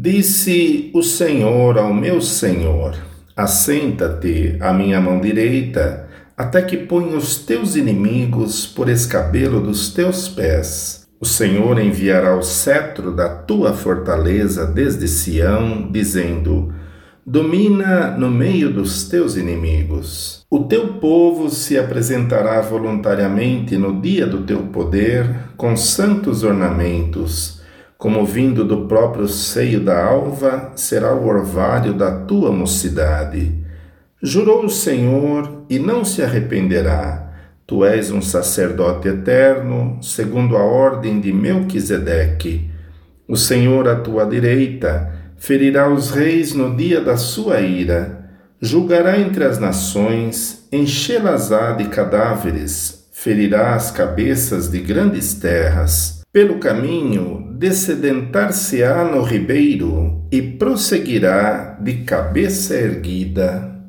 Disse o Senhor ao meu Senhor: Assenta-te à minha mão direita, até que ponha os teus inimigos por escabelo dos teus pés. O Senhor enviará o cetro da tua fortaleza desde Sião, dizendo: Domina no meio dos teus inimigos. O teu povo se apresentará voluntariamente no dia do teu poder, com santos ornamentos, como vindo do próprio seio da alva, será o orvalho da tua mocidade. Jurou o Senhor e não se arrependerá. Tu és um sacerdote eterno, segundo a ordem de Melquisedeque. O Senhor à tua direita ferirá os reis no dia da sua ira, julgará entre as nações, enchê-las-á de cadáveres, ferirá as cabeças de grandes terras. Pelo caminho, descedentar-se-á no ribeiro e prosseguirá de cabeça erguida.